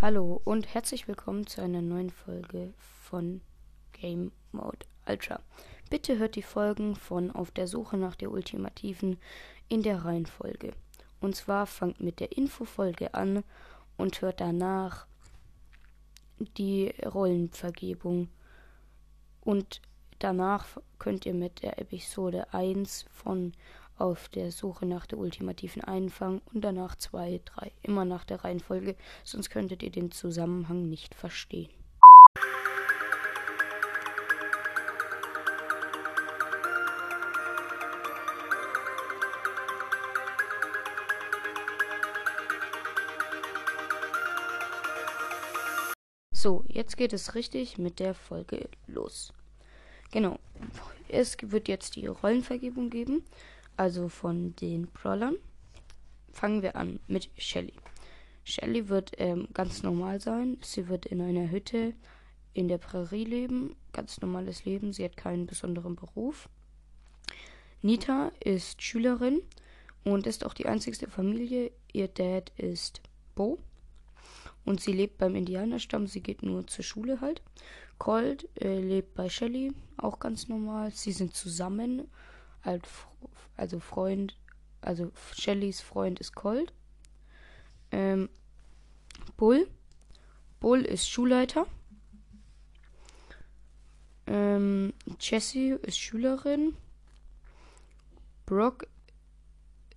Hallo und herzlich willkommen zu einer neuen Folge von Game Mode Ultra. Bitte hört die Folgen von Auf der Suche nach der Ultimativen in der Reihenfolge. Und zwar fangt mit der Infofolge an und hört danach die Rollenvergebung. Und danach könnt ihr mit der Episode 1 von auf der Suche nach der ultimativen Einfang und danach 2, 3. Immer nach der Reihenfolge, sonst könntet ihr den Zusammenhang nicht verstehen. So, jetzt geht es richtig mit der Folge los. Genau. Es wird jetzt die Rollenvergebung geben also von den Brawlern. Fangen wir an mit Shelly. Shelly wird ähm, ganz normal sein. Sie wird in einer Hütte in der Prärie leben. Ganz normales Leben. Sie hat keinen besonderen Beruf. Nita ist Schülerin und ist auch die einzigste Familie. Ihr Dad ist Bo. Und sie lebt beim Indianerstamm. Sie geht nur zur Schule halt. Colt äh, lebt bei Shelly. Auch ganz normal. Sie sind zusammen also Freund, also Shellys Freund ist Colt. Ähm, Bull. Bull ist Schulleiter. Ähm, Jessie ist Schülerin. Brock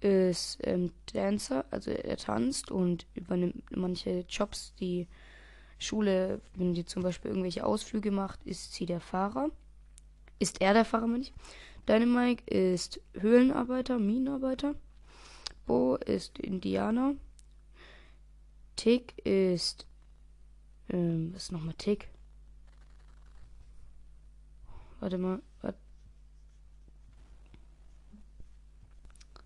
ist ähm, Dancer, also er tanzt und übernimmt manche Jobs, die Schule, wenn die zum Beispiel irgendwelche Ausflüge macht, ist sie der Fahrer. Ist er der Fahrer, meine ich. Dynamite ist Höhlenarbeiter, Minenarbeiter. Bo ist Indianer. Tick ist. Ähm, was ist nochmal Tick? Warte mal. Warte.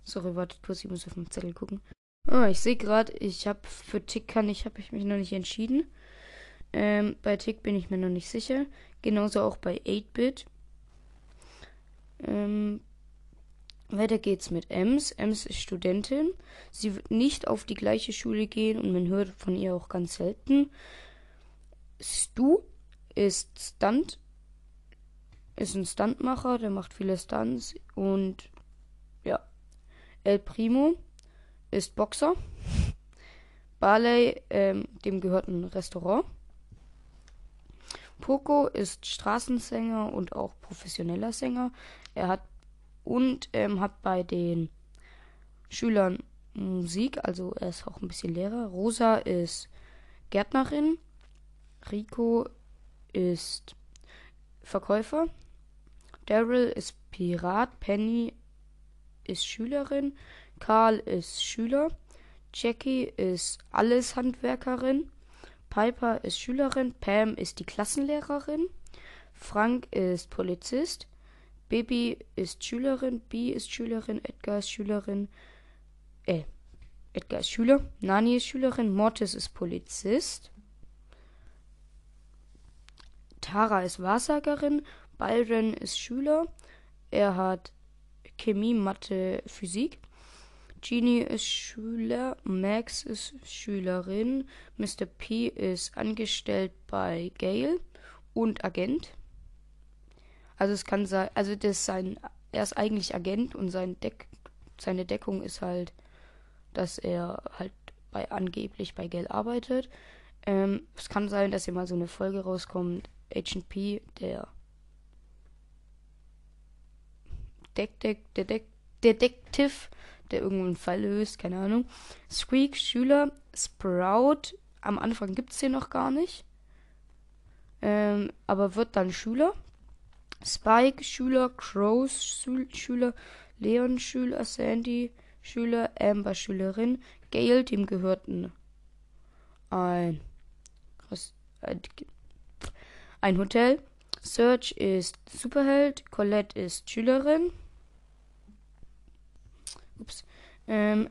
Sorry, wartet kurz, ich muss auf den Zettel gucken. Ah, ich sehe gerade, ich habe für Tick kann ich, habe ich mich noch nicht entschieden. Ähm, bei Tick bin ich mir noch nicht sicher. Genauso auch bei 8-Bit. Ähm, weiter geht's mit Ems. Ems ist Studentin. Sie wird nicht auf die gleiche Schule gehen und man hört von ihr auch ganz selten. Stu ist Stunt, ist ein Stuntmacher, der macht viele Stunts und ja. El Primo ist Boxer. Barley, ähm, dem gehört ein Restaurant. Poco ist Straßensänger und auch professioneller Sänger. Er hat und ähm, hat bei den Schülern Musik, also er ist auch ein bisschen Lehrer. Rosa ist Gärtnerin. Rico ist Verkäufer. Daryl ist Pirat. Penny ist Schülerin. Karl ist Schüler. Jackie ist alles Handwerkerin. Piper ist Schülerin. Pam ist die Klassenlehrerin. Frank ist Polizist. Baby ist Schülerin, B ist Schülerin, Edgar ist Schülerin, äh, Edgar ist Schüler, Nani ist Schülerin, Mortis ist Polizist, Tara ist Wahrsagerin, Byron ist Schüler, er hat Chemie, Mathe, Physik, Genie ist Schüler, Max ist Schülerin, Mr. P ist angestellt bei Gale und Agent. Also es kann sein, also das sein, er ist eigentlich Agent und sein Deck, seine Deckung ist halt, dass er halt bei angeblich bei Geld arbeitet. Ähm, es kann sein, dass hier mal so eine Folge rauskommt, Agent P, der Deck, Deck, Deck, Detektiv, der irgendeinen Fall löst, keine Ahnung. Squeak, Schüler, Sprout, am Anfang gibt es den noch gar nicht. Ähm, aber wird dann Schüler. Spike Schüler, Crows Schüler, Leon Schüler, Sandy Schüler, Amber Schülerin, Gail, dem gehörten ein, ein Hotel. Serge ist Superheld, Colette ist Schülerin. Ups. Ähm,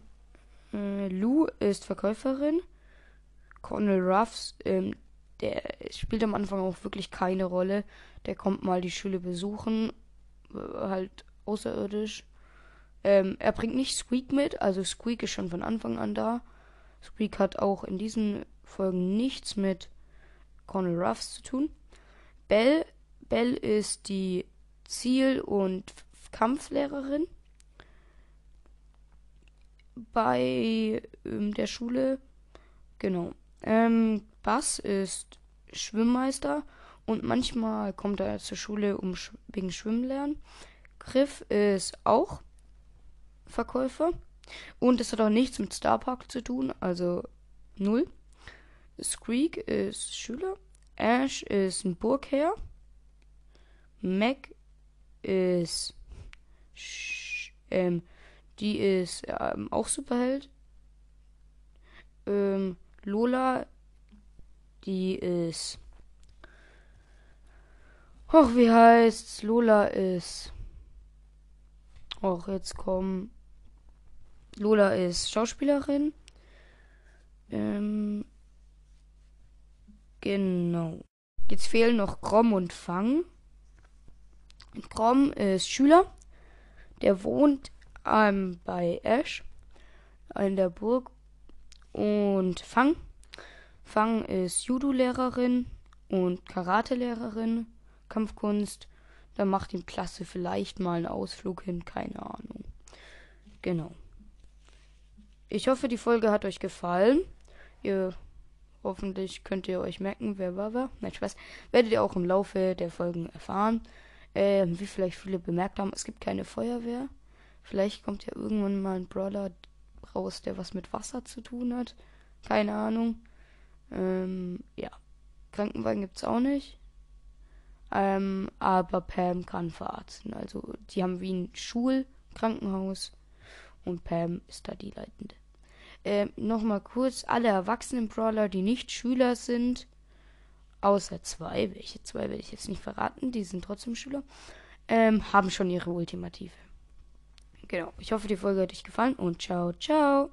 äh, Lou ist Verkäuferin. Cornel Ruffs, ähm, der spielt am Anfang auch wirklich keine Rolle. Der kommt mal die Schule besuchen, äh, halt außerirdisch. Ähm, er bringt nicht Squeak mit, also Squeak ist schon von Anfang an da. Squeak hat auch in diesen Folgen nichts mit Colonel Ruffs zu tun. Bell, Bell ist die Ziel- und Kampflehrerin bei ähm, der Schule. Genau. Ähm, Bass ist Schwimmmeister und manchmal kommt er zur Schule um wegen Schwimmen lernen. Griff ist auch Verkäufer und es hat auch nichts mit Starpark zu tun, also null. Squeak ist Schüler. Ash ist ein Burgherr. Mac ist ähm, die ist ähm, auch Superheld. Ähm, Lola, die ist. Och, wie heißt's? Lola ist. Och, jetzt kommen. Lola ist Schauspielerin. Ähm, genau. Jetzt fehlen noch Grom und Fang. Grom ist Schüler. Der wohnt ähm, bei Ash in der Burg. Und Fang. Fang ist Judo-Lehrerin und Karate-Lehrerin, Kampfkunst. Da macht ihm Klasse vielleicht mal einen Ausflug hin, keine Ahnung. Genau. Ich hoffe, die Folge hat euch gefallen. Ihr hoffentlich könnt ihr euch merken, wer war wer. Nein, Spaß. Werdet ihr auch im Laufe der Folgen erfahren. Äh, wie vielleicht viele bemerkt haben, es gibt keine Feuerwehr. Vielleicht kommt ja irgendwann mal ein Brawler raus, der was mit Wasser zu tun hat. Keine Ahnung. Ähm, ja. Krankenwagen gibt es auch nicht. Ähm, aber Pam kann verarzten. Also die haben wie ein Schulkrankenhaus und Pam ist da die Leitende. Ähm, Nochmal kurz, alle erwachsenen Brawler, die nicht Schüler sind, außer zwei, welche zwei werde ich jetzt nicht verraten, die sind trotzdem Schüler, ähm, haben schon ihre Ultimative. Genau. Ich hoffe, die Folge hat euch gefallen und ciao, ciao.